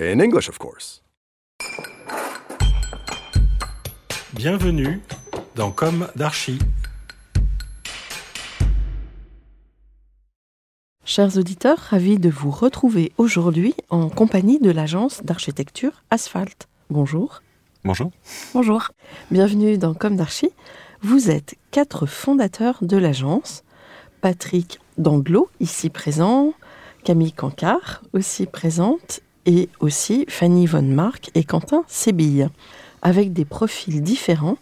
In English, of course. Bienvenue dans Comme d'Archi. Chers auditeurs, ravis de vous retrouver aujourd'hui en compagnie de l'agence d'architecture Asphalt. Bonjour. Bonjour. Bonjour. Bienvenue dans Comme d'Archi. Vous êtes quatre fondateurs de l'agence. Patrick Danglot, ici présent, Camille Cancard, aussi présente, et aussi Fanny Von Mark et Quentin Sébille, avec des profils différents,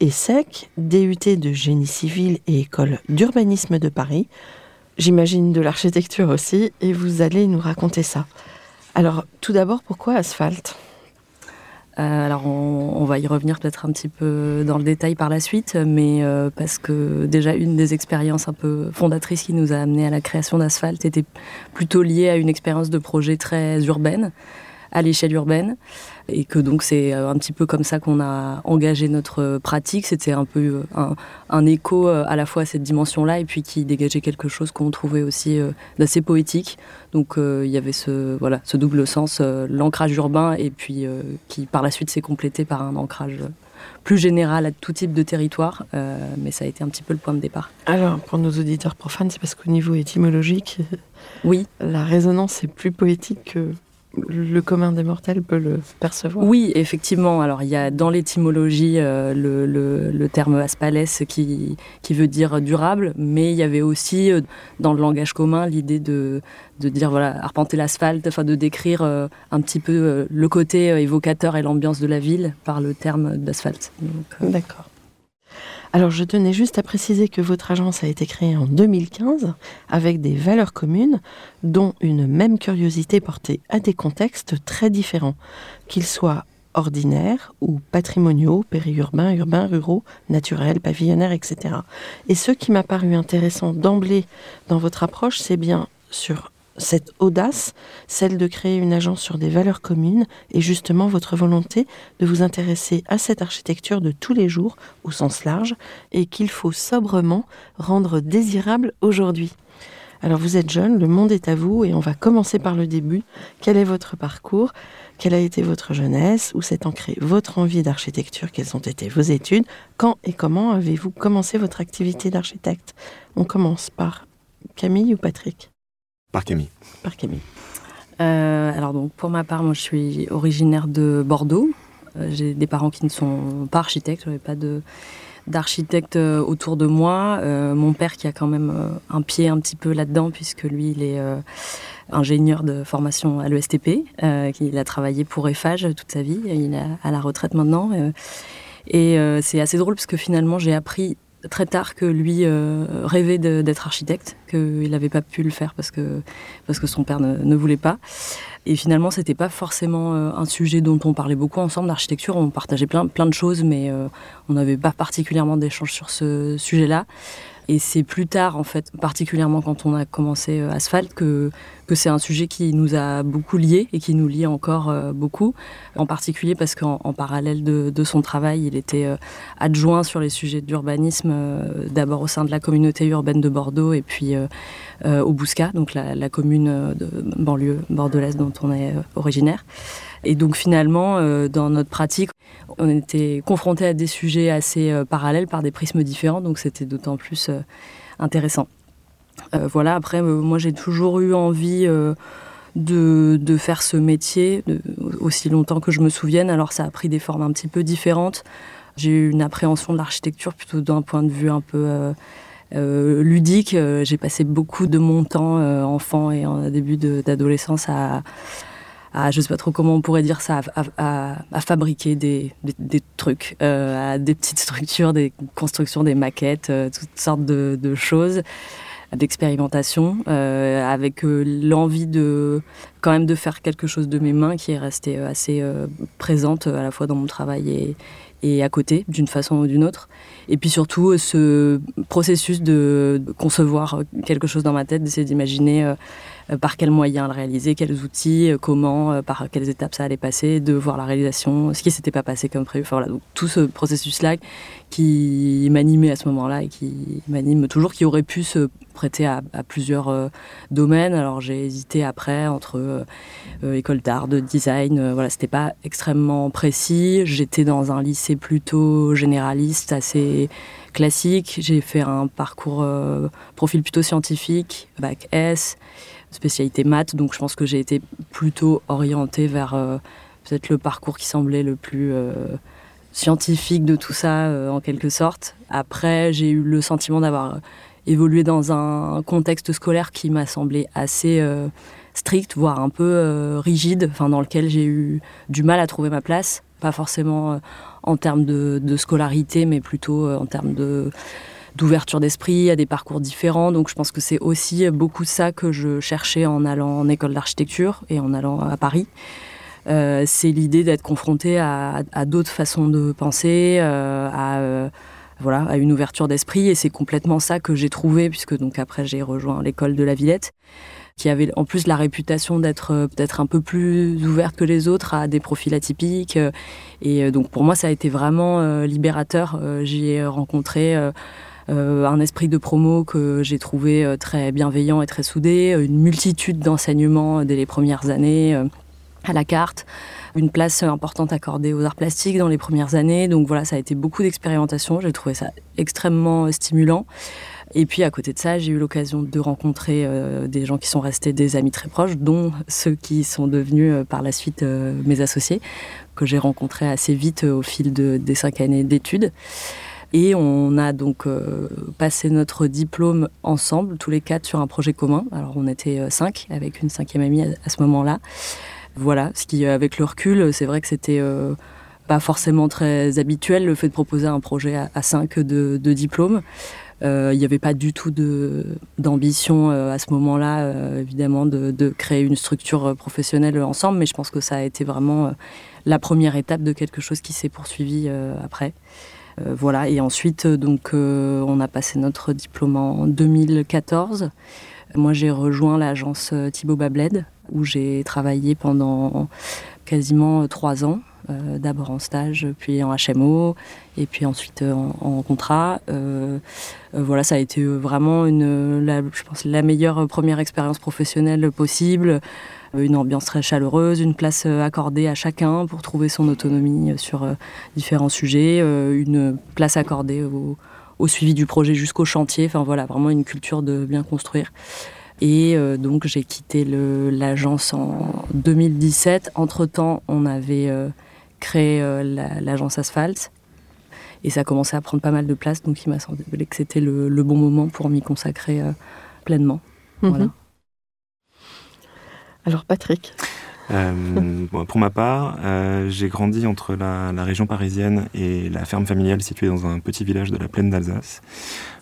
ESSEC, DUT de génie civil et école d'urbanisme de Paris, j'imagine de l'architecture aussi, et vous allez nous raconter ça. Alors, tout d'abord, pourquoi asphalte Euh, alors on, va y revenir peut-être un petit peu dans le détail par la suite, mais euh, parce que déjà une des expériences un peu fondatrices qui nous a amené à la création d'Asphalt était plutôt liée à une expérience de projet très urbaine, à l'échelle urbaine, et que donc c'est euh, un petit peu comme ça qu'on a engagé notre pratique. C'était un peu euh, un, un écho euh, à la fois à cette dimension-là et puis qui dégageait quelque chose qu'on trouvait aussi euh, d'assez poétique. Donc euh, il y avait ce, voilà, ce double sens, euh, l'ancrage urbain et puis euh, qui par la suite s'est complété par un ancrage plus général à tout type de territoire. Euh, mais ça a été un petit peu le point de départ. Alors, pour nos auditeurs profanes, c'est parce qu'au niveau étymologique, Oui, la résonance est plus poétique que le commun des mortels peut le percevoir. oui, effectivement. Alors il y a dans l'étymologie euh, le, le- le terme aspales qui, qui veut dire durable, mais il y avait aussi euh, dans le langage commun l'idée de, de dire voilà arpenter l'asphalte, enfin de décrire euh, un petit peu le côté évocateur et l'ambiance de la ville par le terme d'asphalte. D'accord. Alors, je tenais juste à préciser que votre agence a été créée en 2015 avec des valeurs communes, dont une même curiosité portée à des contextes très différents, qu'ils soient ordinaires ou patrimoniaux, périurbains, urbains, ruraux, naturels, pavillonnaires, etc. Et ce qui m'a paru intéressant d'emblée dans votre approche, c'est bien sur cette audace, celle de créer une agence sur des valeurs communes et justement votre volonté de vous intéresser à cette architecture de tous les jours au sens large et qu'il faut sobrement rendre désirable aujourd'hui. Alors vous êtes jeune, le monde est à vous et on va commencer par le début. Quel est votre parcours? Quelle a été votre jeunesse? Où s'est ancrée votre envie d'architecture? Quelles ont été vos études? Quand et comment avez-vous commencé votre activité d'architecte? On commence par Camille ou Patrick? Par Camille. Par Camille. Euh, alors donc pour ma part, moi je suis originaire de Bordeaux. Euh, J'ai des parents qui ne sont pas architectes, je n'avais pas de d'architecte euh, autour de moi. Mon père qui a quand même un pied un petit peu là-dedans puisque lui il est ingénieur de formation à l'ESTP. Il a travaillé pour Eiffage toute sa vie. Il est à la retraite maintenant. et c'est assez drôle parce que finalement j'ai appris très tard que lui euh, rêvait d'être architecte, qu'il n'avait pas pu le faire parce que, parce que son père ne voulait pas. Et finalement, c'était pas forcément euh, un sujet dont on parlait beaucoup ensemble d'architecture. On partageait plein, de choses, mais euh, on n'avait pas particulièrement d'échanges sur ce sujet-là. Et c'est plus tard, en fait, particulièrement quand on a commencé euh, Asphalt, que, c'est un sujet qui nous a beaucoup liés et qui nous lie encore beaucoup. En particulier parce qu'en en parallèle de, son travail, il était adjoint sur les sujets d'urbanisme, d'abord au sein de la communauté urbaine de Bordeaux et puis au Bouscat, donc la, commune de banlieue bordelaise dont on est euh, originaire. Et donc finalement, euh, dans notre pratique, on était confrontés à des sujets assez euh, parallèles par des prismes différents, donc c'était d'autant plus intéressant. voilà, après, moi j'ai toujours eu envie de, faire ce métier aussi longtemps que je me souvienne. Alors ça a pris des formes un petit peu différentes. J'ai eu une appréhension de l'architecture plutôt d'un point de vue un peu euh, ludique. Euh, j'ai passé beaucoup de mon temps enfant et en début d'adolescence à, à, je sais pas trop comment on pourrait dire ça, à, fabriquer des, des, trucs, à des petites structures, des constructions, des maquettes, toutes sortes de, choses d'expérimentation, euh, avec euh, l'envie de quand même de faire quelque chose de mes mains qui est restée euh, assez présente à la fois dans mon travail et à côté, d'une façon ou d'une autre. Et puis surtout, ce processus de concevoir quelque chose dans ma tête, d'essayer d'imaginer euh, par quels moyens le réaliser, quels outils, euh, comment, euh, par quelles étapes ça allait passer, de voir la réalisation, ce qui s'était pas passé comme prévu. Tout ce processus-là qui m'animait à ce moment-là et qui m'anime toujours, qui aurait pu se prêter à, plusieurs domaines. Alors j'ai hésité après entre école d'art, de design. voilà, c'était pas extrêmement précis. J'étais dans un lycée plutôt généraliste, assez classique. J'ai fait un parcours profil plutôt scientifique, bac S spécialité maths, donc je pense que j'ai été plutôt orientée vers euh, peut-être le parcours qui semblait le plus euh, scientifique de tout ça, euh, en quelque sorte. Après, j'ai eu le sentiment d'avoir évolué dans un contexte scolaire qui m'a semblé assez strict, voire un peu rigide, enfin, dans lequel j'ai eu du mal à trouver ma place, pas forcément en termes de, de, scolarité, mais plutôt en termes de d'ouverture d'esprit, à des parcours différents. Donc je pense que c'est aussi beaucoup ça que je cherchais en allant en école d'architecture et en allant à Paris. Euh, c'est l'idée d'être confronté à, d'autres façons de penser, euh, à euh, voilà, à une ouverture d'esprit. Et c'est complètement ça que j'ai trouvé, puisque donc après j'ai rejoint l'école de la Villette, qui avait en plus la réputation d'être peut-être un peu plus ouverte que les autres à des profils atypiques. Et donc pour moi, ça a été vraiment libérateur. J'y ai rencontré euh, un esprit de promo que j'ai trouvé euh, très bienveillant et très soudé, une multitude d'enseignements dès les premières années euh, à la carte une place importante accordée aux arts plastiques dans les premières années. Donc voilà, ça a été beaucoup d'expérimentation. J'ai trouvé ça extrêmement stimulant. Et puis à côté de ça, j'ai eu l'occasion de rencontrer des gens qui sont restés des amis très proches, dont ceux qui sont devenus par la suite mes associés, que j'ai rencontrés assez vite au fil de, des cinq années d'études. Et on a donc euh, passé notre diplôme ensemble, tous les quatre, sur un projet commun. Alors on était euh, cinq, avec une cinquième amie à, ce moment-là. Voilà, ce qui, avec le recul, c'est vrai que c'était euh, pas forcément très habituel le fait de proposer un projet à, cinq de, de diplôme. Il n'y avait pas du tout d'ambition à ce moment-là, évidemment, de, de, créer une structure professionnelle ensemble, mais je pense que ça a été vraiment la première étape de quelque chose qui s'est poursuivi après. Euh, voilà, et ensuite, euh, donc, euh, on a passé notre diplôme en 2014. Moi, j'ai rejoint l'agence Thibaut Babled, où j'ai travaillé pendant quasiment trois ans. d'abord en stage, puis en HMO, et puis ensuite en, contrat. voilà, ça a été vraiment une, je pense, la meilleure première expérience professionnelle possible. Euh, une ambiance très chaleureuse, une place euh, accordée à chacun pour trouver son autonomie euh, sur différents sujets, une place accordée au, suivi du projet jusqu'au chantier. Enfin voilà, vraiment une culture de bien construire. Et donc j'ai quitté l'agence en 2017. Entre-temps, on avait créé l'agence Asphalt. Et ça commençait à prendre pas mal de place, donc il m'a semblé que c'était le, bon moment pour m'y consacrer pleinement. Mhm. Voilà. Alors Patrick euh, pour ma part, euh, j'ai grandi entre la, région parisienne et la ferme familiale située dans un petit village de la plaine d'Alsace,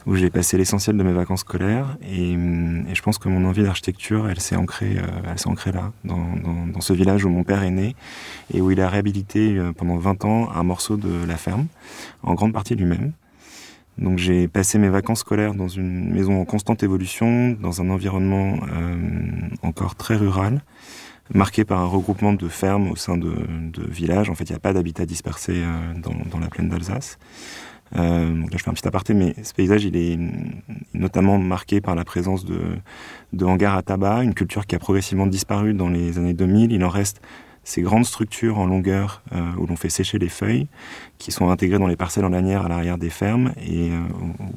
où j'ai passé l'essentiel de mes vacances scolaires. Et, je pense que mon envie d'architecture, elle s'est ancrée, euh, elle s'est ancrée là, dans, dans, ce village où mon père est né et où il a réhabilité pendant 20 ans un morceau de la ferme, en grande partie lui-même. Donc j'ai passé mes vacances scolaires dans une maison en constante évolution, dans un environnement euh, encore très rural, marqué par un regroupement de fermes au sein de, villages. En fait, il n'y a pas d'habitat dispersé euh, dans, la plaine d'Alsace. Euh, donc là, je fais un petit aparté, mais ce paysage, il est notamment marqué par la présence de hangars à tabac, une culture qui a progressivement disparu dans les années 2000. Il en reste ces grandes structures en longueur euh, où l'on fait sécher les feuilles, qui sont intégrées dans les parcelles en lanière à l'arrière des fermes et euh,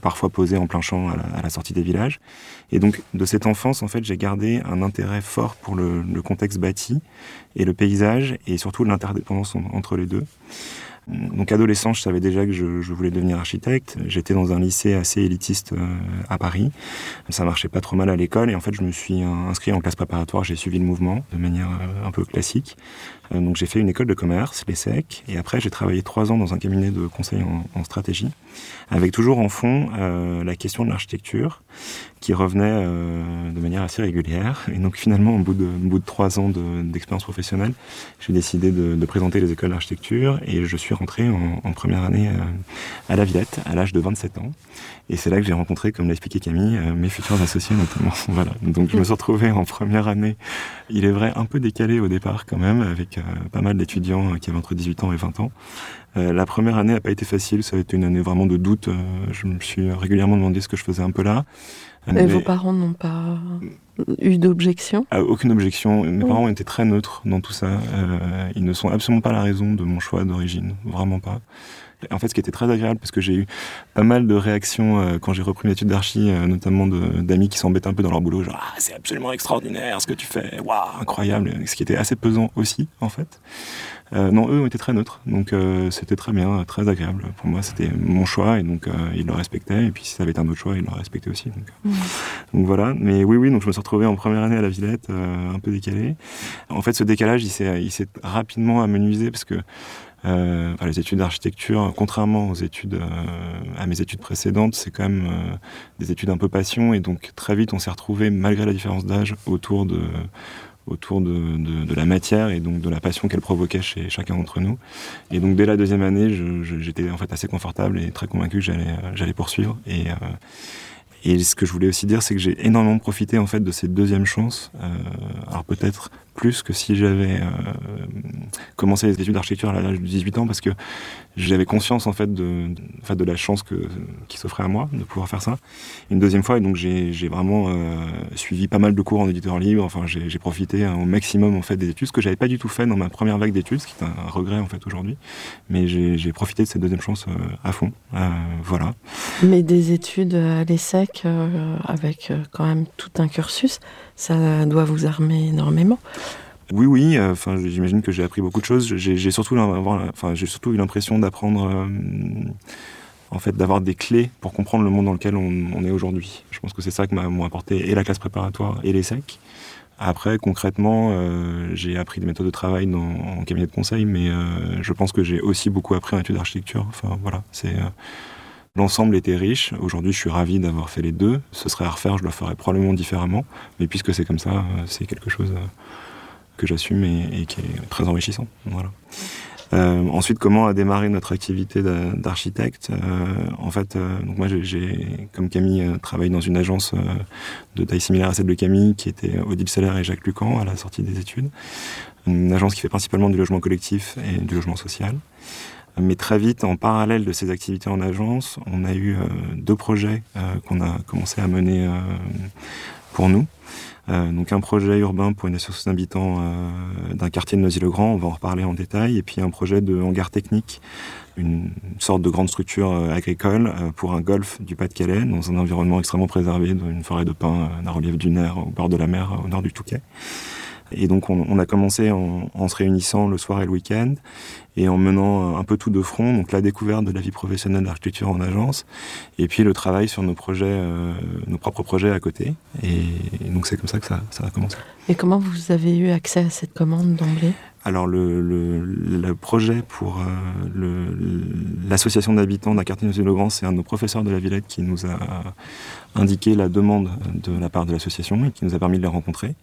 parfois posées en plein champ à la, sortie des villages. Et donc de cette enfance, en fait, j'ai gardé un intérêt fort pour le, contexte bâti et le paysage et surtout l'interdépendance entre les deux. Donc adolescent, je savais déjà que je, voulais devenir architecte. J'étais dans un lycée assez élitiste euh, à Paris. Ça marchait pas trop mal à l'école et en fait je me suis inscrit en classe préparatoire. J'ai suivi le mouvement de manière un peu classique. Euh, donc j'ai fait une école de commerce, l'ESSEC, et après j'ai travaillé trois ans dans un cabinet de conseil en, stratégie, avec toujours en fond euh, la question de l'architecture, qui revenait euh, de manière assez régulière. Et donc finalement, au bout de, bout de trois ans d'expérience professionnelle, j'ai décidé de, présenter les écoles d'architecture, et je suis rentré en, première année à la Villette, à l'âge de 27 ans. Et c'est là que j'ai rencontré, comme l'a expliqué Camille, mes futurs associés notamment. voilà. Donc je me suis retrouvé en première année, il est vrai, un peu décalé au départ quand même, avec pas mal d'étudiants qui avaient entre 18 ans et 20 ans. Euh, la première année n'a pas été facile, ça a été une année vraiment de doute. Euh, je me suis régulièrement demandé ce que je faisais un peu là. Et vos parents n'ont pas eu d'objection? Ah, Aucune objection. Mes parents ont été très neutres dans tout ça. Euh, ils ne sont absolument pas la raison de mon choix d'origine, vraiment pas. En fait, ce qui était très agréable, parce que j'ai eu pas mal de réactions euh, quand j'ai repris l'étude d'archi, euh, notamment d'amis qui s'embêtaient un peu dans leur boulot, genre ah, c'est absolument extraordinaire ce que tu fais, waouh, incroyable, ce qui était assez pesant aussi, en fait. Euh, non, eux ont été très neutres, donc c'était très bien, très agréable. Pour moi, c'était mon choix, et donc ils le respectaient, et puis si ça avait été un autre choix, ils le respectaient aussi. Donc, mmh. donc, voilà, mais oui, oui, donc je me suis retrouvé en première année à la Villette, un peu décalé. En fait, ce décalage, il s'est rapidement amenuisé, parce que euh, les études d'architecture, contrairement aux études, euh, à mes études précédentes, c'est quand même euh, des études un peu passion et donc très vite on s'est retrouvé malgré la différence d'âge autour de autour de, de, la matière et donc de la passion qu'elle provoquait chez chacun d'entre nous. Et donc dès la deuxième année, j'étais en fait assez confortable et très convaincu que j'allais j'allais poursuivre et et ce que je voulais aussi dire, c'est que j'ai énormément profité en fait de cette deuxième chance. Euh, alors peut-être plus que si j'avais euh, commencé les études d'architecture à l'âge de 18 ans, parce que j'avais conscience en fait de, de la chance que, qui s'offrait à moi de pouvoir faire ça. Une deuxième fois, et donc j'ai vraiment euh, suivi pas mal de cours en éditeur libre. Enfin, j'ai profité hein, au maximum en fait des études, ce que j'avais pas du tout fait dans ma première vague d'études, ce qui est un regret en fait aujourd'hui. Mais j'ai profité de cette deuxième chance à fond. voilà. Mais des études à l'ESSEC avec quand même tout un cursus, ça doit vous armer énormément. Oui, oui. Euh, enfin, j'imagine que j'ai appris beaucoup de choses. J'ai surtout, eu l'impression d'apprendre, euh, en fait, d'avoir des clés pour comprendre le monde dans lequel on, est aujourd'hui. Je pense que c'est ça que m'a apporté et la classe préparatoire et l'ESSEC. Après, concrètement, euh, j'ai appris des méthodes de travail en cabinet de conseil, mais je pense que j'ai aussi beaucoup appris en études d'architecture. Enfin, voilà, c'est L'ensemble était riche. Aujourd'hui, je suis ravi d'avoir fait les deux. Ce serait à refaire, je le ferais probablement différemment. Mais puisque c'est comme ça, euh, c'est quelque chose euh, que j'assume et, qui est très enrichissant. Euh, ensuite, comment a démarré notre activité d'architecte En fait, moi, j'ai, comme Camille, travaillé dans une agence de taille similaire à celle de Camille, qui était Odile Seller et Jacques Lucan à la sortie des études. Une agence qui fait principalement du logement collectif et du logement social. Mais très vite, en parallèle de ces activités en agence, on a eu euh, deux projets euh, qu'on a commencé à mener euh, pour nous. donc un projet urbain pour une association d'habitants d'un quartier de Noisy-le-Grand, on va en reparler en détail, et puis un projet de hangar technique, une sorte de grande structure agricole pour un golfe du Pas-de-Calais, dans un environnement extrêmement préservé, dans une forêt de pins d'un relief dunaire au bord de la mer, au nord du Touquet. Et donc on, a commencé en, en, se réunissant le soir et le week-end et en menant un peu tout de front, donc la découverte de la vie professionnelle d'architecture en agence, et puis le travail sur nos projets, euh, nos propres projets à côté. Et, donc c'est comme ça que ça, ça, a commencé. Et comment vous avez eu accès à cette commande d'emblée? Alors le, le, le, projet pour euh, l'association d'habitants d'un quartier de Grand, c'est un de nos professeurs de la Villette qui nous a indiqué la demande de la part de l'association et qui nous a permis de les rencontrer.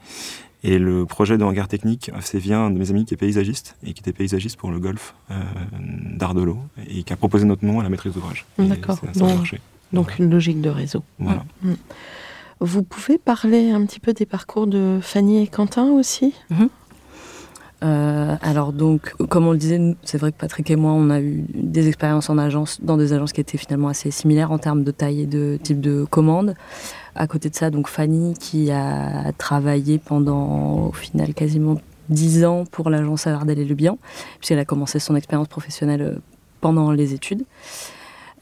Et le projet de hangar technique, c'est via un de mes amis qui est paysagiste et qui était paysagiste pour le golf euh, d'Ardelot et qui a proposé notre nom à la maîtrise d'ouvrage. D'accord. Donc, donc une logique de réseau. Voilà. Mm. Vous pouvez parler un petit peu des parcours de Fanny et Quentin aussi? Mhm. Euh, alors donc, comme on le disait, c'est vrai que Patrick et moi, on a eu des expériences en agence, dans des agences qui étaient finalement assez similaires en termes de taille et de type de commande. À côté de ça, donc Fanny qui a travaillé pendant au final quasiment 10 ans pour l'agence Ardel et Le Bihan, puisqu'elle a commencé son expérience professionnelle pendant les études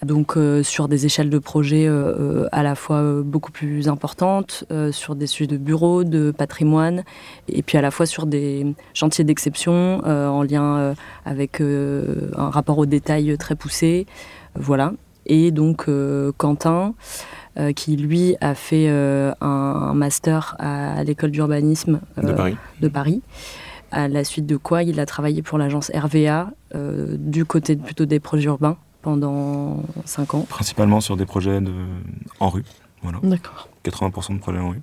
donc euh, sur des échelles de projet euh, euh, à la fois beaucoup plus importantes, sur des sujets de bureau, de patrimoine, et puis à la fois sur des chantiers d'exception en lien avec un rapport au détail très poussé. voilà. Et donc Quentin, qui lui a fait un, master à, l'école d'urbanisme de Paris à la suite de quoi il a travaillé pour l'agence RVA du côté plutôt des projets urbains pendant 5 ans. Principalement sur des projets de, en rue. Voilà. D'accord. 80% de projets en rue.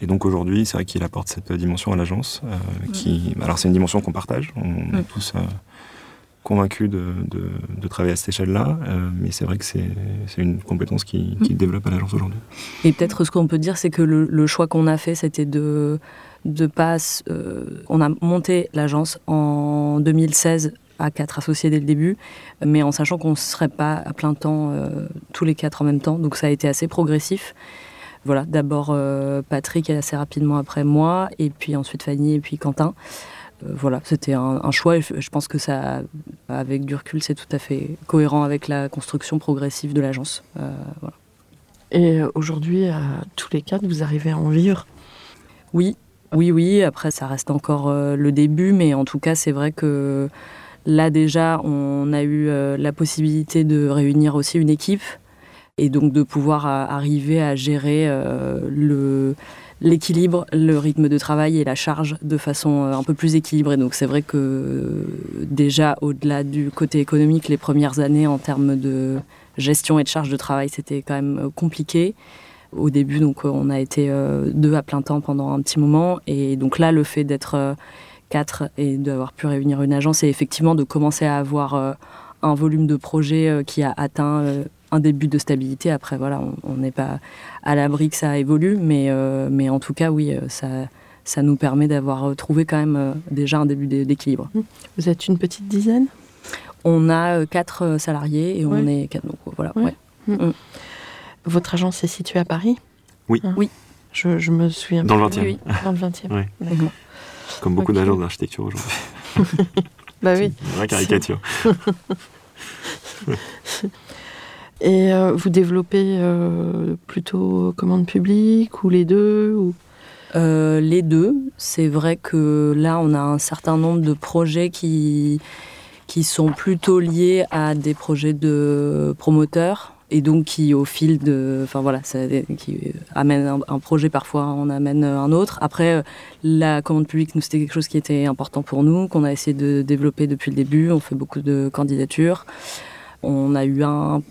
Et donc aujourd'hui, c'est vrai qu'il apporte cette dimension à l'agence. Euh, qui, alors c'est une dimension qu'on partage. On est tous euh, convaincus de, de, travailler à cette échelle-là. Euh, mais c'est vrai que c'est une compétence qui, qui développe à l'agence aujourd'hui. Et peut-être ce qu'on peut dire, c'est que le, le choix qu'on a fait, c'était de de passe. on a monté l'agence en 2016 à quatre associés dès le début, mais en sachant qu'on ne serait pas à plein temps euh, tous les quatre en même temps. Donc ça a été assez progressif. Voilà, d'abord euh, Patrick assez rapidement après moi, et puis ensuite Fanny et puis Quentin. Euh, voilà, c'était un, choix et je pense que ça, avec du recul, c'est tout à fait cohérent avec la construction progressive de l'agence. Et aujourd'hui, à tous les quatre, vous arrivez à en vivre? Oui, oui, oui. Après, ça reste encore le début, mais en tout cas, c'est vrai que Là déjà, on a eu euh, la possibilité de réunir aussi une équipe et donc de pouvoir euh, arriver à gérer euh, l'équilibre, le rythme de travail et la charge de façon un peu plus équilibrée. Donc c'est vrai que déjà au-delà du côté économique, les premières années en termes de gestion et de charge de travail, c'était quand même compliqué. Au début, donc on a été deux à plein temps pendant un petit moment et donc là, le fait d'être quatre et d'avoir pu réunir une agence et effectivement de commencer à avoir euh, un volume de projet euh, qui a atteint euh, un début de stabilité. Après, voilà, on n'est pas à l'abri que ça évolue, mais, mais en tout cas, oui, ça, ça nous permet d'avoir trouvé quand même déjà un début d'équilibre. Mmh. Vous êtes une petite dizaine? On a quatre salariés et on est quatre. Donc, voilà, mmh. Mmh. Votre agence est située à Paris? Oui. Hein? Oui. Je, je, me souviens. Dans le 20e. Oui, dans le 20e. D'accord. Comme beaucoup d'agences d'architecture aujourd'hui. bah oui. Une vraie caricature. Et euh, vous développez euh, plutôt commande publique ou les deux ou... Euh, les deux. C'est vrai que là, on a un certain nombre de projets qui, qui sont plutôt liés à des projets de promoteurs et donc qui au fil de enfin voilà qui amène un, projet parfois on amène un autre. Après la commande publique nous c'était quelque chose qui était important pour nous qu'on a essayé de développer depuis le début. On fait beaucoup de candidatures. On a eu un,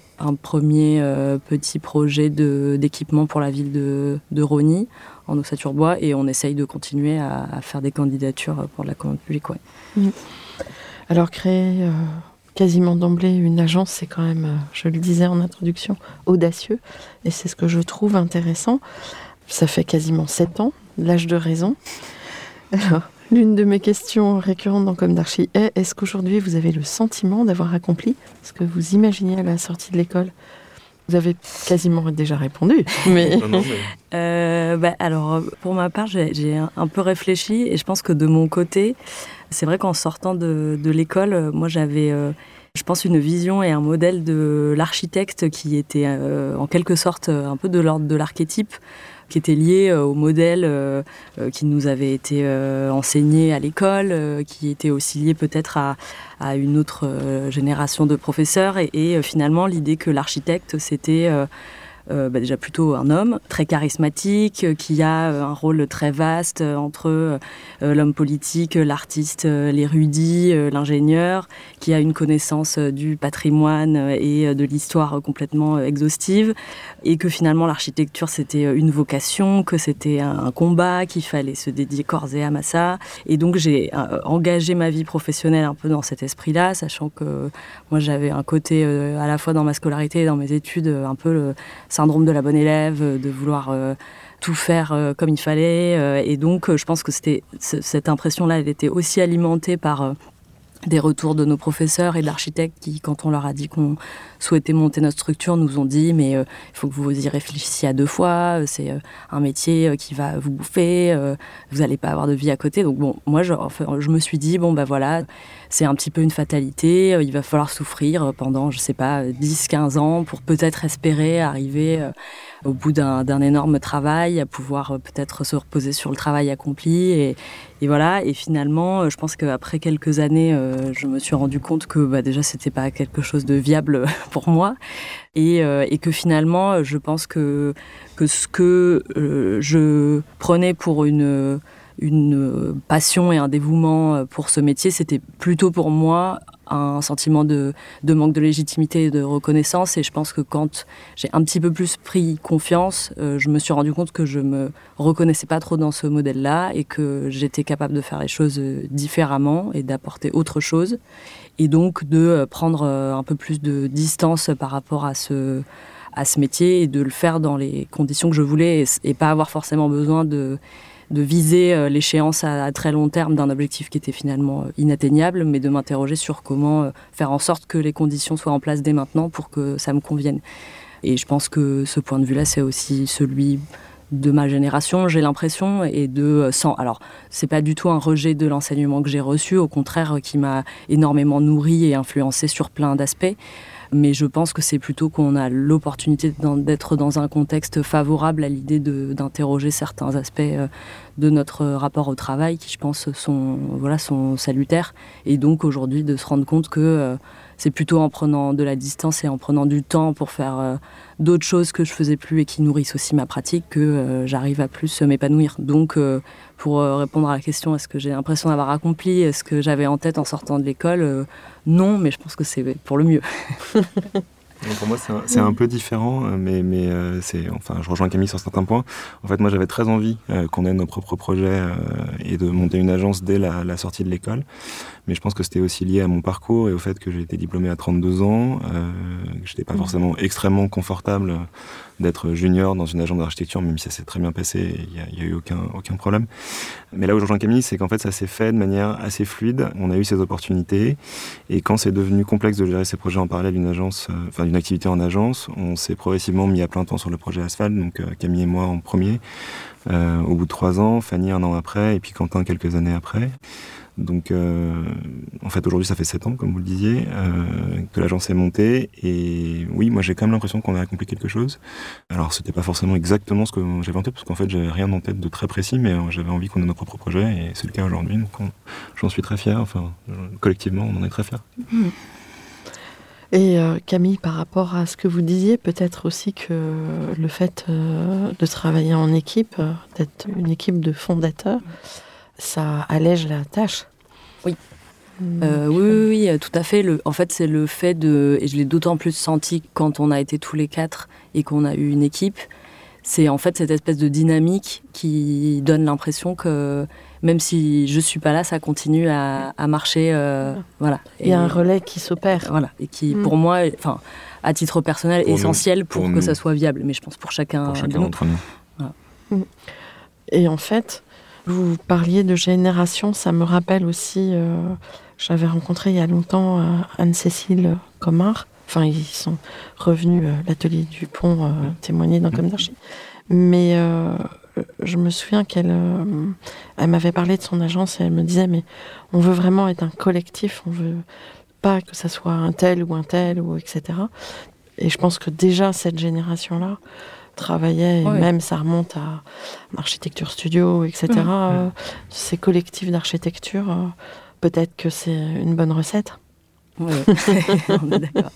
premier euh, petit projet d'équipement pour la ville de, de Rony en ossature-bois et on essaye de continuer à, faire des candidatures pour la commande publique alors créer euh, quasiment d'emblée une agence, c'est quand même, euh, je le disais en introduction, audacieux. Et c'est ce que je trouve intéressant. Ça fait quasiment sept ans, l'âge de raison. Alors, l'une de mes questions récurrentes dans Comme d'Archie est est-ce qu'aujourd'hui vous avez le sentiment d'avoir accompli ce que vous imaginiez à la sortie de l'école? Vous avez quasiment déjà répondu. Mais... Euh, bah, alors, pour ma part, j'ai un peu réfléchi et je pense que de mon côté, c'est vrai qu'en sortant de, l'école, moi j'avais, euh, je pense, une vision et un modèle de l'architecte qui était euh, en quelque sorte un peu de l'ordre de l'archétype qui était lié au modèle qui nous avait été enseigné à l'école, qui était aussi lié peut-être à, une autre génération de professeurs. et finalement, l'idée que l'architecte, c'était euh, bah, déjà plutôt un homme très charismatique, euh, qui a euh, un rôle très vaste entre l'homme politique, l'artiste, l'érudit, l'ingénieur, qui a une connaissance du patrimoine et de l'histoire complètement exhaustive, et que finalement l'architecture c'était une vocation, que c'était un combat, qu'il fallait se dédier corps et âme à ça. Et donc j'ai engagé ma vie professionnelle un peu dans cet esprit-là, sachant que moi j'avais un côté à la fois dans ma scolarité et dans mes études un peu le syndrome de la bonne élève, euh, de vouloir euh, tout faire euh, comme il fallait. et donc, je pense que cette impression-là, elle était aussi alimentée par des retours de nos professeurs et d'architectes qui, quand on leur a dit qu'on souhaitait monter notre structure, nous ont dit mais il faut que vous y réfléchissiez à deux fois, c'est un métier qui va vous bouffer, vous n'allez pas avoir de vie à côté. Donc bon, moi je, me suis dit bon bah voilà, c'est un petit peu une fatalité, il va falloir souffrir pendant je sais pas 10-15 ans pour peut-être espérer arriver au bout d'un énorme travail, à pouvoir euh, peut-être se reposer sur le travail accompli. Et, voilà. Et finalement, euh, je pense qu'après quelques années, euh, je me suis rendu compte que bah, déjà, c'était pas quelque chose de viable pour moi. Et, que finalement, je pense que, que ce que je prenais pour une une passion et un dévouement pour ce métier, c'était plutôt pour moi un sentiment de, manque de légitimité et de reconnaissance. Et je pense que quand j'ai un petit peu plus pris confiance, euh, je me suis rendu compte que je me reconnaissais pas trop dans ce modèle-là et que j'étais capable de faire les choses euh, différemment et d'apporter autre chose. Et donc de euh, prendre un peu plus de distance par rapport à ce, à ce métier et de le faire dans les conditions que je voulais et pas avoir forcément besoin de de viser euh, l'échéance à, très long terme d'un objectif qui était finalement euh, inatteignable, mais de m'interroger sur comment euh, faire en sorte que les conditions soient en place dès maintenant pour que ça me convienne. Et je pense que ce point de vue-là, c'est aussi celui de ma génération, j'ai l'impression, et de sans. Alors, c'est pas du tout un rejet de l'enseignement que j'ai reçu, au contraire, qui m'a énormément nourri et influencé sur plein d'aspects. Mais je pense que c'est plutôt qu'on a l'opportunité d'être dans un contexte favorable à l'idée d'interroger certains aspects euh, de notre rapport au travail qui, je pense, sont, voilà, sont salutaires. Et donc aujourd'hui, de se rendre compte que euh, c'est plutôt en prenant de la distance et en prenant du temps pour faire euh, d'autres choses que je faisais plus et qui nourrissent aussi ma pratique que j'arrive à plus m'épanouir. Donc, pour répondre à la question, est-ce que j'ai l'impression d'avoir accompli ce que j'avais en tête en sortant de l'école non, mais je pense que c'est pour le mieux. pour moi, c'est un, peu différent, euh, mais, mais euh, c'est, enfin, je rejoins Camille sur certains points. En fait, moi, j'avais très envie euh, qu'on ait nos propres projets et de monter une agence dès la, sortie de l'école. Mais je pense que c'était aussi lié à mon parcours et au fait que j'ai été diplômé à 32 ans, que j'étais pas mmh. forcément extrêmement confortable d'être junior dans une agence d'architecture, même si ça s'est très bien passé, il n'y a, eu aucun, aucun problème. Mais là où je rejoins Camille, c'est qu'en fait, ça s'est fait de manière assez fluide. On a eu ces opportunités. Et quand c'est devenu complexe de gérer ces projets en parallèle d'une agence, euh, enfin d'une activité en agence, on s'est progressivement mis à plein temps sur le projet Asphalt. Donc euh, Camille et moi en premier. Euh, au bout de trois ans, Fanny un an après, et puis Quentin quelques années après. Donc, euh, en fait, aujourd'hui, ça fait 7 ans, comme vous le disiez, euh, que l'agence est montée. Et oui, moi, j'ai quand même l'impression qu'on a accompli quelque chose. Alors, c'était pas forcément exactement ce que j'avais en tête, parce qu'en fait, j'avais rien en tête de très précis, mais euh, j'avais envie qu'on ait nos propres projets, et c'est le cas aujourd'hui. Donc, j'en suis très fier. Enfin, collectivement, on en est très fier. Et Camille, par rapport à ce que vous disiez, peut-être aussi que le fait de travailler en équipe, d'être une équipe de fondateurs, ça allège la tâche. Oui. Hmm. Euh, oui, oui, oui, tout à fait. Le, en fait, c'est le fait de, et je l'ai d'autant plus senti quand on a été tous les quatre et qu'on a eu une équipe, c'est en fait cette espèce de dynamique qui donne l'impression que même si je suis pas là, ça continue à, marcher. Euh, voilà. Il y a un relais qui s'opère. Voilà, et qui, hmm. pour moi, enfin, à titre personnel, est essentiel pour, que ça soit viable. Mais je pense pour chacun, d'entre nous. Hmm. Et en fait, vous parliez de génération, ça me rappelle aussi, euh, j'avais rencontré il y a longtemps euh, Anne-Cécile Comard. Enfin, ils sont revenus euh, l'atelier du pont témoigner dans Comme d'Archie. Mais je me souviens qu'elle elle m'avait parlé de son agence et elle me disait mais on veut vraiment être un collectif, on veut pas que ça soit un tel ou un tel ou etc. Et je pense que déjà cette génération-là, travaillait, et même ça remonte à l'architecture studio, etc. Euh, ces collectifs d'architecture, euh, peut-être que c'est une bonne recette. Oui, d'accord.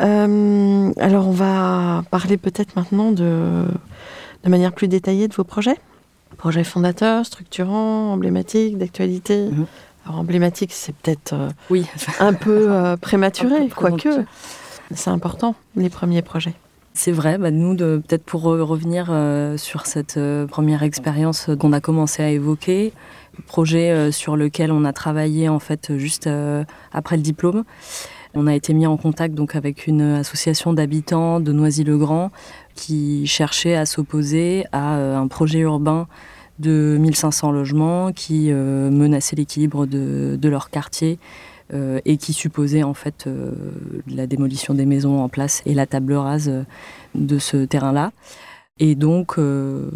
Euh, alors, on va parler peut-être maintenant de, de manière plus détaillée de vos projets. Projets fondateurs, structurants, emblématiques, d'actualité. Mhm. Alors, emblématique, c'est peut-être oui. un peu prématuré, quoique. C'est important, les premiers projets. C'est vrai, bah, nous, peut-être pour revenir euh, sur cette euh, première expérience qu'on a commencé à évoquer, projet euh, sur lequel on a travaillé en fait juste après le diplôme. On a été mis en contact donc avec une association d'habitants de Noisy-le-Grand qui cherchait à s'opposer à un projet urbain de 1500 logements qui menaçaient l'équilibre de, leur quartier et qui supposaient en fait la démolition des maisons en place et la table rase de ce terrain-là. Et donc, euh,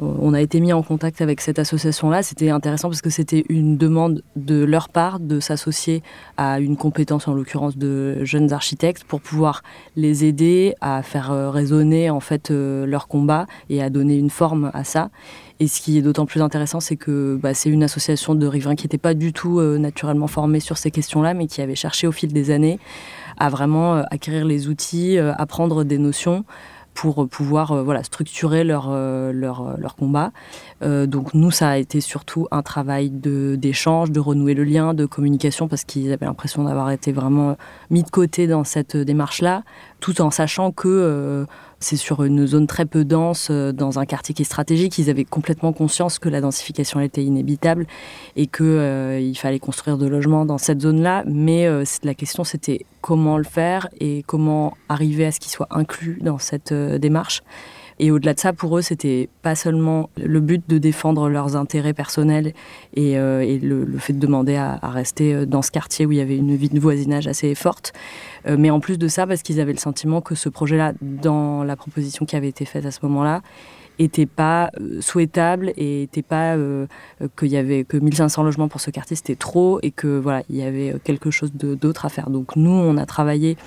on a été mis en contact avec cette association-là. C'était intéressant parce que c'était une demande de leur part de s'associer à une compétence, en l'occurrence de jeunes architectes, pour pouvoir les aider à faire euh, résonner en fait euh, leur combat et à donner une forme à ça. Et ce qui est d'autant plus intéressant, c'est que bah, c'est une association de riverains qui n'était pas du tout naturellement formée sur ces questions-là, mais qui avait cherché au fil des années à vraiment acquérir les outils, apprendre des notions pour pouvoir euh, voilà, structurer leur, euh, leur, euh, leur combat. donc nous, ça a été surtout un travail d'échange, de, renouer le lien, de communication, parce qu'ils avaient l'impression d'avoir été vraiment mis de côté dans cette démarche-là, tout en sachant que c'est sur une zone très peu dense, euh, dans un quartier qui est stratégique. Ils avaient complètement conscience que la densification était inévitable et qu'il euh, fallait construire de logements dans cette zone-là. Mais euh, la question, c'était comment le faire et comment arriver à ce qu'ils soient inclus dans cette démarche. Et au-delà de ça, pour eux, c'était pas seulement le but de défendre leurs intérêts personnels et, euh, le, fait de demander à, rester euh, dans ce quartier où il y avait une vie de voisinage assez forte, euh, mais en plus de ça, parce qu'ils avaient le sentiment que ce projet-là, dans la proposition qui avait été faite à ce moment-là, était pas souhaitable et était pas qu'il y avait que 1500 logements pour ce quartier c'était trop et que voilà il y avait quelque chose d'autre à faire. Donc nous on a travaillé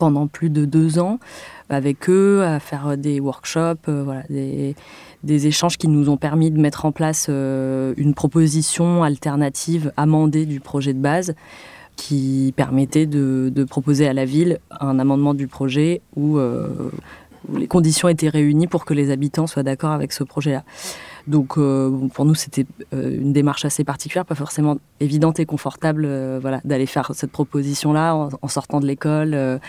pendant plus de deux ans avec eux, à faire des workshops, euh, des, échanges qui nous ont permis de mettre en place euh, une proposition alternative amendée du projet de base qui permettait de, proposer à la ville un amendement du projet euh, où, les conditions étaient réunies pour que les habitants soient d'accord avec ce projet-là. Donc pour nous, c'était une démarche assez particulière, pas forcément évidente et confortable voilà, d'aller faire cette proposition-là en, sortant de l'école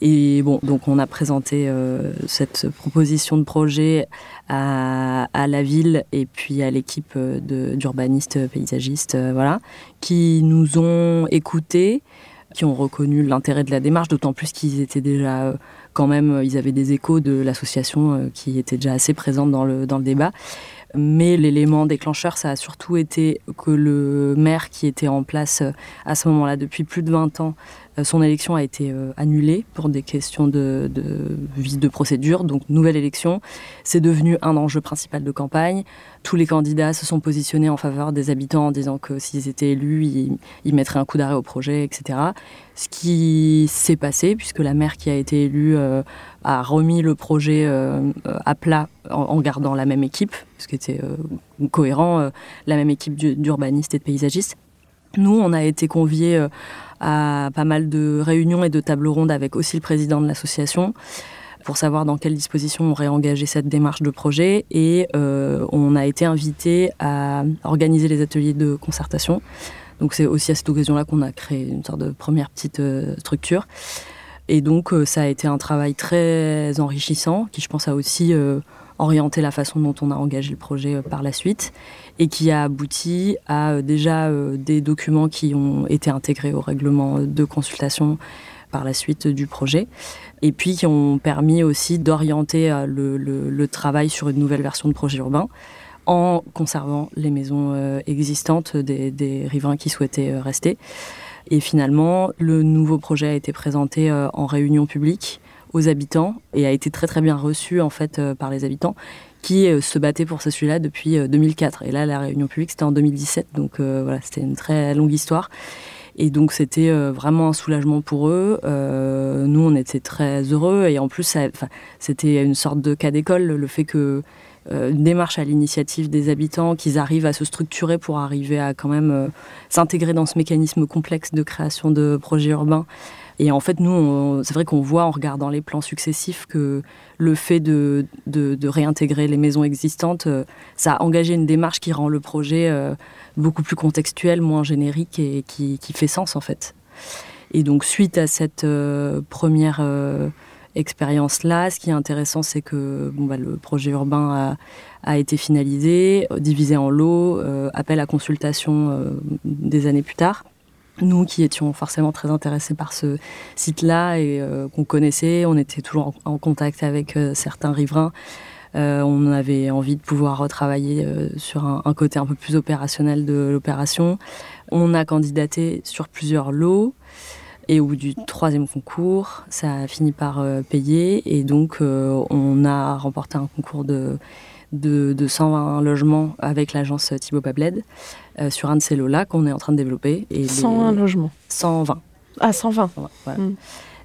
et bon, donc on a présenté euh, cette proposition de projet à, à, la ville et puis à l'équipe euh, d'urbanistes paysagistes, euh, voilà, qui nous ont écoutés, qui ont reconnu l'intérêt de la démarche, d'autant plus qu'ils étaient déjà quand même, ils avaient des échos de l'association qui était déjà assez présente dans le, dans le débat. Mais l'élément déclencheur, ça a surtout été que le maire qui était en place à ce moment-là depuis plus de 20 ans euh, son élection a été euh, annulée pour des questions de, de de procédure, donc nouvelle élection. C'est devenu un enjeu principal de campagne. Tous les candidats se sont positionnés en faveur des habitants en disant que s'ils étaient élus, ils, mettraient un coup d'arrêt au projet, etc. Ce qui s'est passé, puisque la maire qui a été élue euh, a remis le projet à plat en, gardant la même équipe, ce qui était cohérent, la même équipe d'urbanistes et de paysagistes. Nous, on a été conviés à pas mal de réunions et de tables rondes avec aussi le président de l'association pour savoir dans quelles dispositions on réengageait cette démarche de projet. Et euh, on a été invité à organiser les ateliers de concertation. Donc c'est aussi à cette occasion-là qu'on a créé une sorte de première petite euh, structure. Et donc euh, ça a été un travail très enrichissant, qui je pense a aussi orienté la façon dont on a engagé le projet par la suite et qui a abouti à euh, déjà euh, des documents qui ont été intégrés au règlement de consultation par la suite du projet, et puis qui ont permis aussi d'orienter euh, le, travail sur une nouvelle version de projet urbain en conservant les maisons existantes des, des, riverains qui souhaitaient rester. Et finalement, le nouveau projet a été présenté en réunion publique aux habitants et a été très très bien reçu en fait par les habitants qui euh, se battait pour ce sujet-là depuis 2004. Euh, et là, la réunion publique, c'était en 2017. Donc euh, voilà, c'était une très longue histoire. Et donc c'était vraiment un soulagement pour eux. nous, on était très heureux. Et en plus, c'était une sorte de cas d'école, le fait que démarche à l'initiative des habitants, qu'ils arrivent à se structurer pour arriver à quand même s'intégrer dans ce mécanisme complexe de création de projets urbains et en fait, nous, c'est vrai qu'on voit en regardant les plans successifs que le fait de, réintégrer les maisons existantes, euh, ça a engagé une démarche qui rend le projet euh, beaucoup plus contextuel, moins générique et qui, fait sens en fait. Et donc, suite à cette euh, première expérience-là, ce qui est intéressant, c'est que bah, le projet urbain a été finalisé, divisé en lots, appel à consultation des années plus tard nous qui étions forcément très intéressés par ce site-là et euh, qu'on connaissait, on était toujours en, contact avec euh, certains riverains on avait envie de pouvoir travailler sur un, côté un peu plus opérationnel de l'opération. On a candidaté sur plusieurs lots. Et au bout du troisième concours, ça a fini par payer. Et donc, on a remporté un concours de, de, de 120 logements avec l'agence Thibaut Pabled sur un de ces lots-là qu'on est en train de développer. Et 101 logements 120. Ah, 120. Hmm.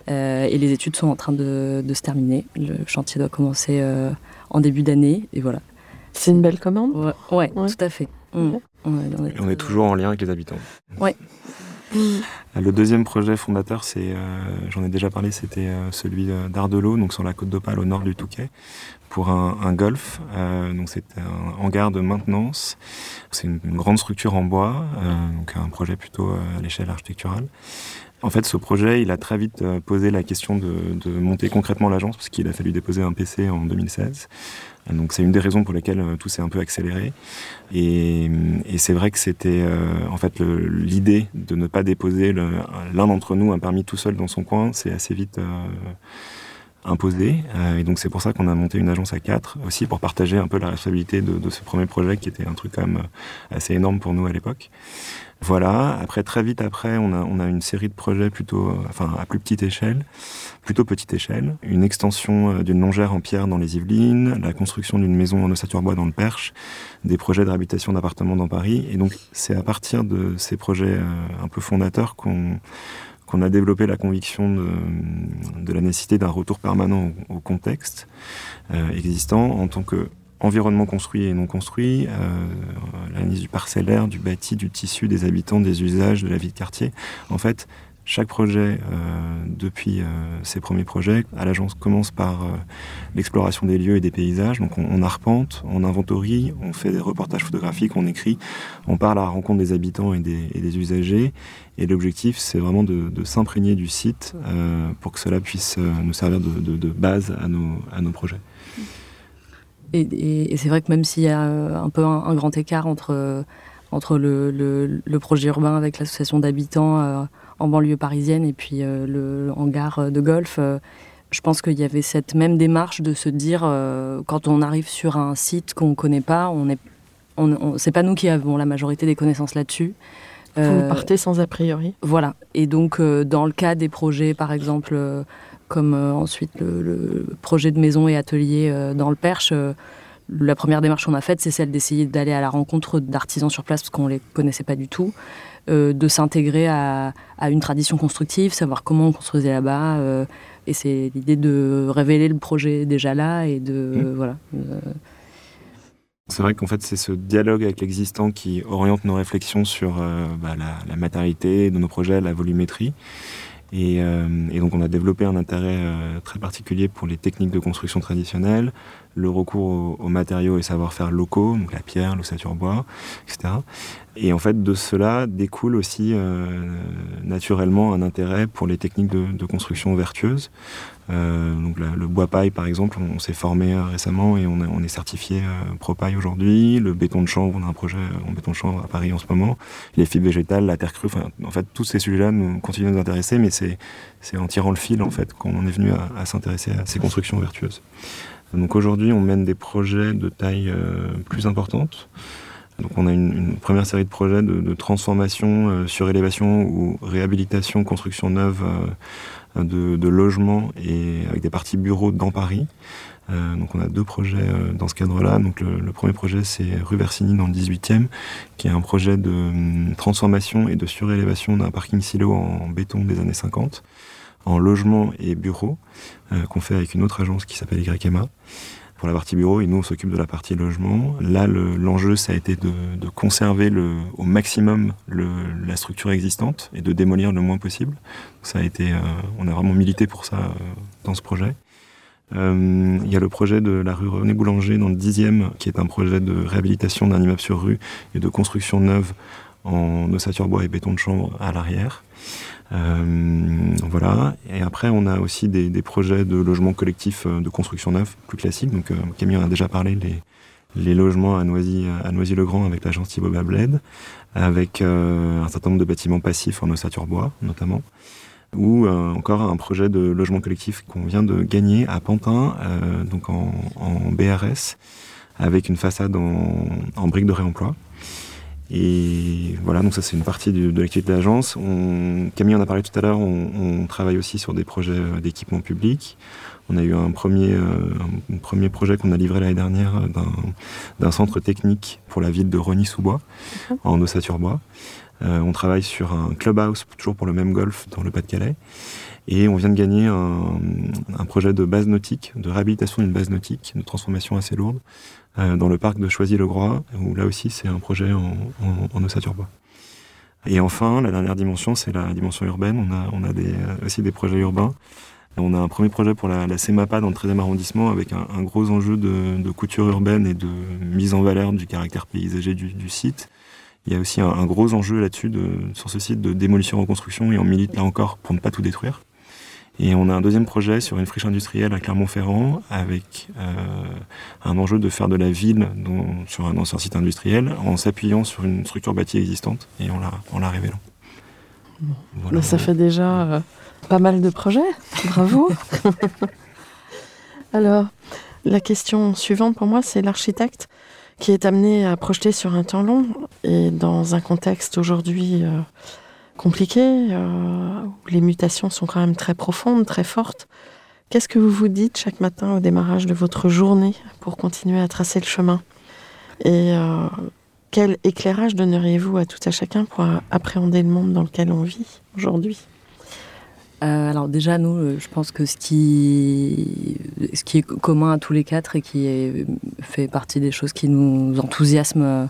Euh, et les études sont en train de, se terminer. Le chantier doit commencer euh, en début d'année. Et voilà. C'est une belle commande? Ouais, tout à fait. Hmm. On, est, toujours en lien avec les habitants. Ouais. Euh, le deuxième projet fondateur, c'est, j'en ai déjà parlé, c'était celui d'Ardelot, donc sur la côte d'Opale au nord du Touquet, pour un, golf. donc c'est un hangar de maintenance. C'est une, grande structure en bois, donc un projet plutôt à l'échelle architecturale. En fait, ce projet, il a très vite euh, posé la question de, monter concrètement l'agence, parce qu'il a fallu déposer un PC en 2016. Donc c'est une des raisons pour lesquelles euh, tout s'est un peu accéléré. Et, c'est vrai que c'était euh, en fait l'idée de ne pas déposer l'un d'entre nous un permis tout seul dans son coin, c'est assez vite imposé. et donc c'est pour ça qu'on a monté une agence à quatre aussi pour partager un peu la responsabilité de, de, ce premier projet qui était un truc quand même assez énorme pour nous à l'époque. Voilà. Après, très vite après, on a, une série de projets plutôt, euh, à plus petite échelle, plutôt petite échelle. Une extension euh, d'une longère en pierre dans les Yvelines, la construction d'une maison en ossature bois dans le Perche, des projets de réhabilitation d'appartements dans Paris. Et donc, c'est à partir de ces projets euh, un peu fondateurs qu'on a développé la conviction de, la nécessité d'un retour permanent au, contexte existant en tant que environnement construit et non construit, l'analyse du parcellaire, du bâti, du tissu, des habitants, des usages, de la vie de quartier. En fait, chaque projet, euh, depuis euh, ces premiers projets, à l'agence commence par euh, l'exploration des lieux et des paysages. Donc on, arpente, on inventorie, on fait des reportages photographiques, on écrit, on part à la rencontre des habitants et des, usagers. Et l'objectif, c'est vraiment de, s'imprégner du site pour que cela puisse nous servir de, base à nos projets. Et, c'est vrai que même s'il y a euh, un peu un, grand écart entre, euh, entre le, le, projet urbain avec l'association d'habitants euh, en banlieue parisienne et puis le hangar de golf, je pense qu'il y avait cette même démarche de se dire quand on arrive sur un site qu'on ne connaît pas, on est, on, c'est pas nous qui avons la majorité des connaissances là-dessus. Vous partez sans a priori. Voilà. Et donc, dans le cas des projets, par exemple, comme euh, ensuite le, projet de maison et atelier euh, dans le Perche. Euh, la première démarche qu'on a faite, c'est celle d'essayer d'aller à la rencontre d'artisans sur place parce qu'on ne les connaissait pas du tout, de s'intégrer à, une tradition constructive, savoir comment on construisait là-bas. et c'est l'idée de révéler le projet déjà là et de mmh. voilà. C'est vrai qu'en fait, c'est ce dialogue avec l'existant qui oriente nos réflexions sur bah, la, la, matérialité de nos projets, la volumétrie. Euh, et, donc on a développé un intérêt euh, très particulier pour les techniques de construction traditionnelles, le recours aux, matériaux et savoir-faire locaux, donc la pierre, l'ossature bois, etc. Et en fait de cela découle aussi euh, naturellement un intérêt pour les techniques de, de construction vertueuses. Euh, donc le bois paille par exemple, on, s'est formé euh, récemment et on, est certifié euh, pro paille aujourd'hui. Le béton de chanvre, on a un projet en béton de chanvre à Paris en ce moment. Les fibres végétales, la terre crue, en fait tous ces sujets-là nous continuent de nous intéresser, mais c'est en tirant le fil en fait qu'on est venu à, s'intéresser à ces constructions vertueuses. Donc aujourd'hui, on mène des projets de taille plus importante. Donc on a une, première série de projets de, de transformation, surélévation ou réhabilitation, construction neuve de, logements et avec des parties bureaux dans Paris. Euh, donc on a deux projets euh, dans ce cadre-là. Donc le, premier projet c'est rue Versini dans le 18e, qui est un projet de hum, transformation et de surélévation d'un parking silo en, béton des années 50, en logement et bureaux, euh, qu'on fait avec une autre agence qui s'appelle YMA pour la partie bureau et nous on s'occupe de la partie logement. Là l'enjeu ça a été de, conserver le, au maximum la structure existante et de démolir le moins possible. Ça a été, euh, on a vraiment milité pour ça euh, dans ce projet. Euh, il y a le projet de la rue René Boulanger dans le 10e qui est un projet de réhabilitation d'un immeuble sur rue et de construction neuve en ossature bois et béton de chambre à l'arrière. Euh, voilà. Et après, on a aussi des, projets de logements collectifs euh, de construction neuve, plus classiques. Donc, euh, Camille en a déjà parlé, les, logements à Noisy, à Noisy-le-Grand avec l'agence Thibaut Babled, avec un certain nombre de bâtiments passifs en ossature bois, notamment. ou encore un projet de logement collectif qu'on vient de gagner à Pantin, donc en, BRS, avec une façade en, briques de réemploi. Et voilà, donc ça c'est une partie de, l'activité de l'agence. Camille en a parlé tout à l'heure, on, travaille aussi sur des projets d'équipement public. On a eu un premier, un premier projet qu'on a livré l'année dernière d'un centre technique pour la ville de Rony-sous-Bois, en ossature-bois. Euh, on travaille sur un clubhouse, toujours pour le même golf, dans le Pas-de-Calais. Et on vient de gagner un, projet de base nautique, de réhabilitation d'une base nautique, de transformation assez lourde, euh, dans le parc de Choisy-le-Groix, où là aussi c'est un projet en, en, ossature bois. Et enfin, la dernière dimension, c'est la dimension urbaine. On a, on a des, euh, aussi des projets urbains. On a un premier projet pour la, la CEMAPA dans le 13e arrondissement avec un, gros enjeu de, couture urbaine et de mise en valeur du caractère paysager du site. Il y a aussi un, gros enjeu là-dessus sur ce site de démolition-reconstruction et on milite là encore pour ne pas tout détruire. Et on a un deuxième projet sur une friche industrielle à Clermont-Ferrand avec euh, un enjeu de faire de la ville sur un ancien site industriel en s'appuyant sur une structure bâtie existante et on l'a, révélant. Ça fait déjà euh, pas mal de projets. Bravo. Alors, la question suivante pour moi, c'est l'architecte qui est amené à projeter sur un temps long et dans un contexte aujourd'hui euh, compliqué, euh, où les mutations sont quand même très profondes, très fortes. Qu'est-ce que vous vous dites chaque matin au démarrage de votre journée pour continuer à tracer le chemin? Et euh, quel éclairage donneriez-vous à tout à chacun pour appréhender le monde dans lequel on vit aujourd'hui? Euh, alors déjà, nous, je pense que ce qui, ce qui est commun à tous les quatre et qui fait partie des choses qui nous enthousiasment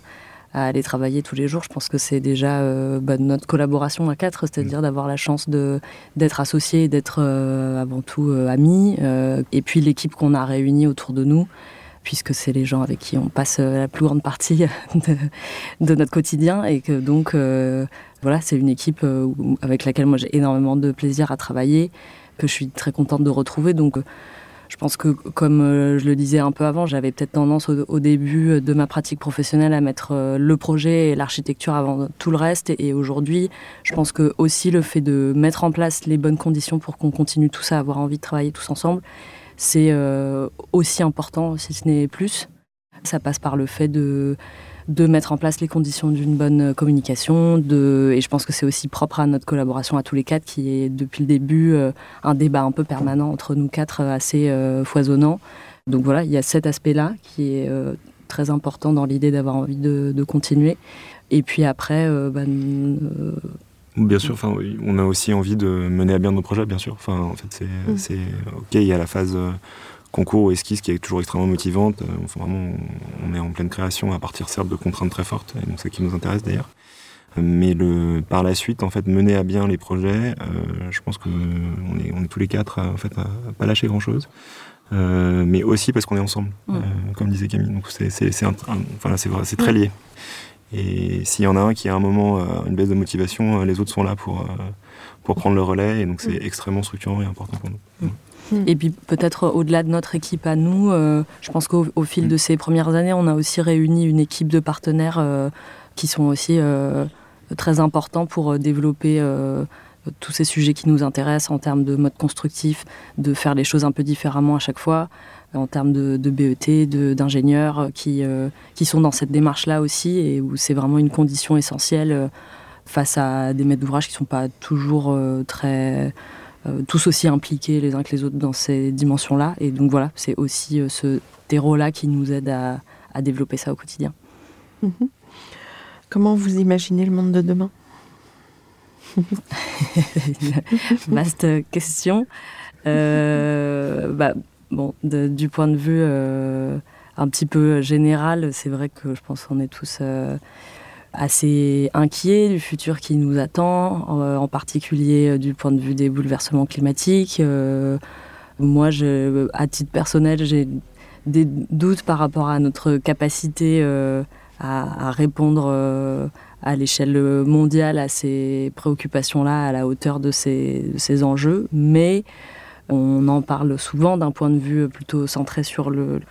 à aller travailler tous les jours, je pense que c'est déjà euh, bah, notre collaboration à quatre, c'est-à-dire mm. d'avoir la chance de d'être associés, d'être avant tout amis, et puis l'équipe qu'on a réunie autour de nous puisque c'est les gens avec qui on passe la plus grande partie de, notre quotidien et que donc voilà, c'est une équipe euh, avec laquelle moi j'ai énormément de plaisir à travailler, que je suis très contente de retrouver. Donc, euh, je pense que, comme euh, je le disais un peu avant, j'avais peut-être tendance au, début de ma pratique professionnelle à mettre le projet et l'architecture avant tout le reste. Et, aujourd'hui, je pense que aussi le fait de mettre en place les bonnes conditions pour qu'on continue tous à avoir envie de travailler tous ensemble, c'est aussi important, si ce n'est plus. Ça passe par le fait de de mettre en place les conditions d'une bonne communication. De, et je pense que c'est aussi propre à notre collaboration à tous les quatre, qui est depuis le début euh, un débat un peu permanent entre nous quatre, euh, assez euh, foisonnant. Donc voilà, il y a cet aspect-là qui est très important dans l'idée d'avoir envie de, continuer. Et puis après, bah, Bien sûr, enfin, on a aussi envie de mener à bien nos projets, bien sûr. Enfin, en fait, c'est, mm. ok, il y a la phase concours ou esquisse qui est toujours extrêmement motivante. Euh, vraiment, on est en pleine création à partir certes de contraintes très fortes, et donc c'est ça qui nous intéresse d'ailleurs. Mais le, par la suite, en fait, mener à bien les projets, euh, je pense qu'on est, on est tous les quatre en fait, à, pas lâcher grand chose. Euh, mais aussi parce qu'on est ensemble, comme disait Camille. Donc c'est, c'est, c'est, enfin, c'est, très lié. Et s'il y en a un qui a un moment une baisse de motivation, les autres sont là pour, pour prendre le relais. Et donc c'est extrêmement structurant et important pour nous. Mm. Et puis peut-être au-delà de notre équipe à nous, euh, je pense qu'au fil de ces premières années, on a aussi réuni une équipe de partenaires euh, qui sont aussi euh, très importants pour développer tous ces sujets qui nous intéressent en termes de mode constructif, de faire les choses un peu différemment à chaque fois, en termes de, de BET, d'ingénieurs qui, qui sont dans cette démarche-là aussi et où c'est vraiment une condition essentielle face à des maîtres d'ouvrage qui ne sont pas toujours très euh, tous aussi impliqués les uns que les autres dans ces dimensions-là. Et donc voilà, c'est aussi euh, ce terreau-là qui nous aide à, développer ça au quotidien. Mhm. Comment vous imaginez le monde de demain? Vaste question. Euh, bah, bon, du point de vue un petit peu général, c'est vrai que je pense qu'on est tous assez inquiet du futur qui nous attend, en, particulier euh, du point de vue des bouleversements climatiques. Euh, moi, à titre personnel, j'ai des doutes par rapport à notre capacité euh, à, répondre à l'échelle mondiale à ces préoccupations-là, à la hauteur de ces, enjeux. Mais on en parle souvent d'un point de vue plutôt centré sur le,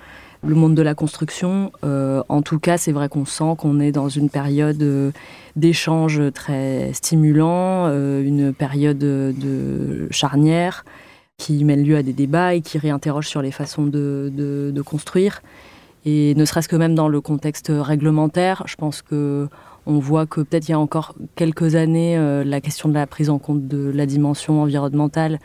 le monde de la construction. en tout cas, c'est vrai qu'on sent qu'on est dans une période d'échange très stimulant, une période de charnière qui mène lieu à des débats et qui réinterroge sur les façons de, construire. Et ne serait-ce que même dans le contexte réglementaire, je pense que on voit que peut-être il y a encore quelques années, euh, la question de la prise en compte de la dimension environnementale,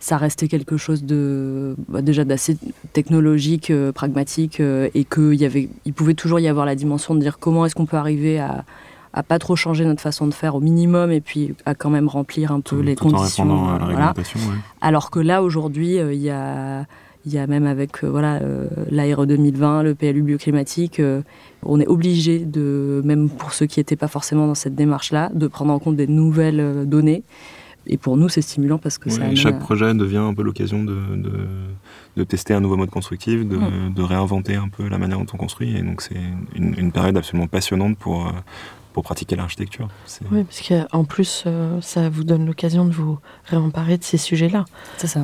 ça restait quelque chose de bah, déjà d'assez technologique, euh, pragmatique, euh, et qu'il y avait, il pouvait toujours y avoir la dimension de dire comment est-ce qu'on peut arriver à à pas trop changer notre façon de faire au minimum et puis à quand même remplir un peu les conditions. à la réglementation, Alors que là aujourd'hui, euh, il y a il y a même avec euh, voilà euh, l'ARE 2020, le PLU bioclimatique, on est obligé de, même pour ceux qui n'étaient pas forcément dans cette démarche-là, de prendre en compte des nouvelles données. Et pour nous, c'est stimulant parce que ça. Chaque projet devient un peu l'occasion de, de, tester un nouveau mode constructif, de, de, réinventer un peu la manière dont on construit. Et donc, c'est une, une, période absolument passionnante pour, pour pratiquer l'architecture. Oui, parce qu'en plus, euh, ça vous donne l'occasion de vous réemparer de ces sujets-là,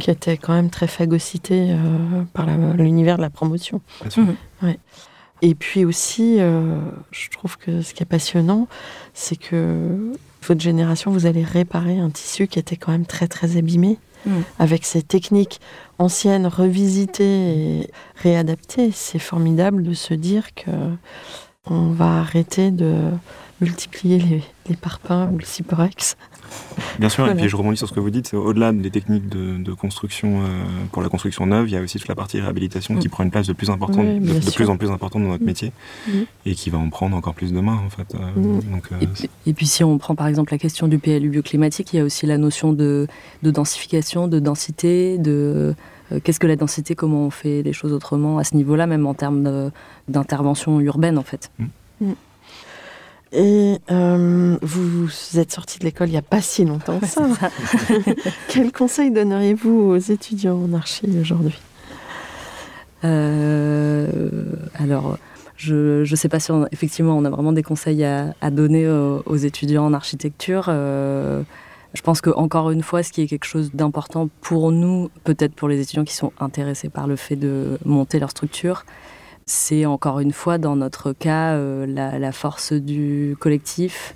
qui étaient quand même très phagocytés euh, par l'univers de la promotion. Mhm. Et puis aussi, euh, je trouve que ce qui est passionnant, c'est que votre génération, vous allez réparer un tissu qui était quand même très très abîmé, mhm. avec ces techniques anciennes revisitées et réadaptées. C'est formidable de se dire que on va arrêter de multiplier les, les parpaings ou le cyprex. Bien sûr, et puis je rebondis sur ce que vous dites, c'est au-delà des techniques de, construction, euh, pour la construction neuve, il y a aussi toute la partie réhabilitation qui mm. prend une place de plus, importante, de, plus en plus importante dans notre mm. métier mm. et qui va en prendre encore plus demain en fait. Euh, donc, euh, et, puis, si on prend par exemple la question du PLU bioclimatique, il y a aussi la notion de, densification, de densité, de qu'est-ce que la densité, comment on fait les choses autrement à ce niveau-là, même en termes d'intervention urbaine en fait. Et euh, vous, êtes sorti de l'école il n'y a pas si longtemps que ça. Quel conseil donneriez-vous aux étudiants en archi aujourd'hui? Euh, Alors, je ne sais pas si on, effectivement on a vraiment des conseils à, donner aux, étudiants en architecture. Euh, je pense que encore une fois, ce qui est quelque chose d'important pour nous, peut-être pour les étudiants qui sont intéressés par le fait de monter leur structure, c'est encore une fois dans notre cas euh, la, force du collectif.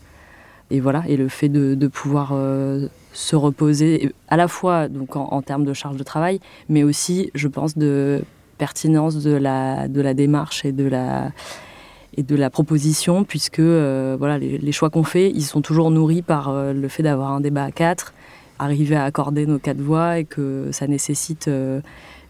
Et voilà et le fait de, pouvoir euh, se reposer à la fois donc en, termes de charge de travail mais aussi je pense de pertinence de la, démarche et de la proposition puisque euh, voilà les, choix qu'on fait ils sont toujours nourris par le fait d'avoir un débat à quatre arriver à accorder nos quatre voix et que ça nécessite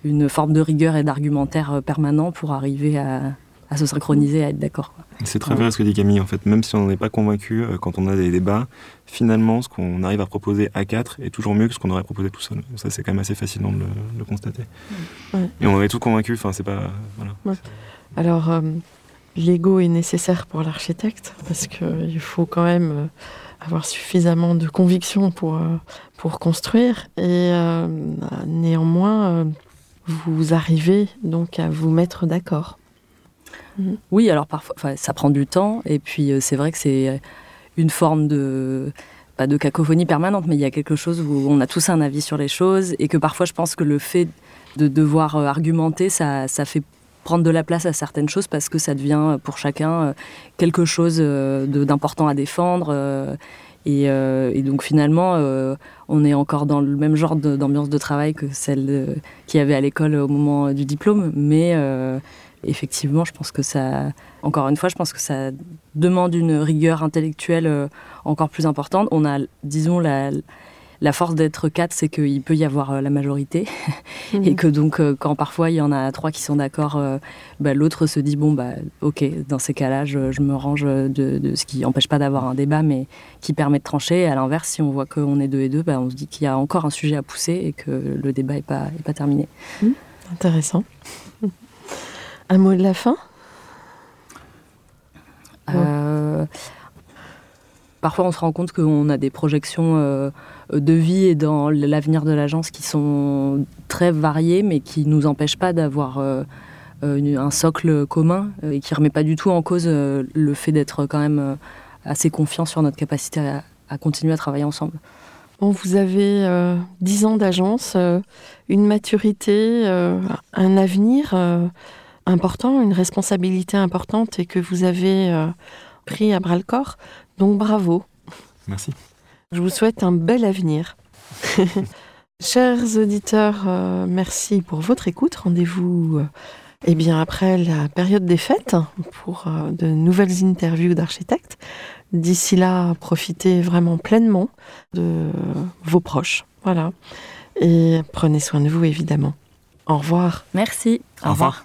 une forme de rigueur et d'argumentaire euh, permanent pour arriver à, se synchroniser, à être d'accord. C'est très vrai ce que dit Camille, en fait, même si on n'en est pas convaincu euh, quand on a des débats, finalement, ce qu'on arrive à proposer à quatre est toujours mieux que ce qu'on aurait proposé tout seul. Ça, c'est quand même assez fascinant de le, constater. Et on est tout convaincu, enfin, c'est pas. Voilà. Alors, euh, l'ego est nécessaire pour l'architecte, parce qu'il faut quand même avoir suffisamment de conviction pour, pour construire. Et néanmoins vous arrivez donc à vous mettre d'accord. Mhm. Oui, alors parfois, ça prend du temps, et puis euh, c'est vrai que c'est euh, une forme de pas de cacophonie permanente, mais il y a quelque chose où on a tous un avis sur les choses, et que parfois je pense que le fait de devoir euh, argumenter, ça, ça fait prendre de la place à certaines choses parce que ça devient pour chacun quelque chose d'important à défendre. Euh, et, donc finalement, euh, on est encore dans le même genre d'ambiance de, travail que celle qu'il y avait à l'école au moment du diplôme. Mais euh, effectivement, je pense que ça, encore une fois, je pense que ça demande une rigueur intellectuelle encore plus importante. On a, disons, la, la force d'être quatre, c'est qu'il peut y avoir euh, la majorité. Mhm. Et que donc, euh, quand parfois il y en a trois qui sont d'accord, euh, bah, l'autre se dit bon, bah, ok, dans ces cas-là, je, me range de, ce qui n'empêche pas d'avoir un débat, mais qui permet de trancher. Et à l'inverse, si on voit qu'on est deux et deux, bah, on se dit qu'il y a encore un sujet à pousser et que le débat n'est pas, pas terminé. Mhm. Intéressant. Un mot de la fin? Parfois, on se rend compte qu'on a des projections de vie et dans l'avenir de l'agence qui sont très variés, mais qui ne nous empêchent pas d'avoir euh, euh, un socle commun euh, et qui ne remet pas du tout en cause le fait d'être quand même assez confiant sur notre capacité à, continuer à travailler ensemble. Bon, vous avez dix ans d'agence, une maturité, un avenir, important, une responsabilité importante et que vous avez euh, pris à bras le corps. Donc bravo. Merci. Je vous souhaite un bel avenir. Chers auditeurs, euh, merci pour votre écoute. Rendez-vous euh, eh bien après la période des fêtes pour euh, de nouvelles interviews d'architectes. D'ici là, profitez vraiment pleinement de vos proches. Voilà. Et prenez soin de vous évidemment. Au revoir. Merci. Au revoir.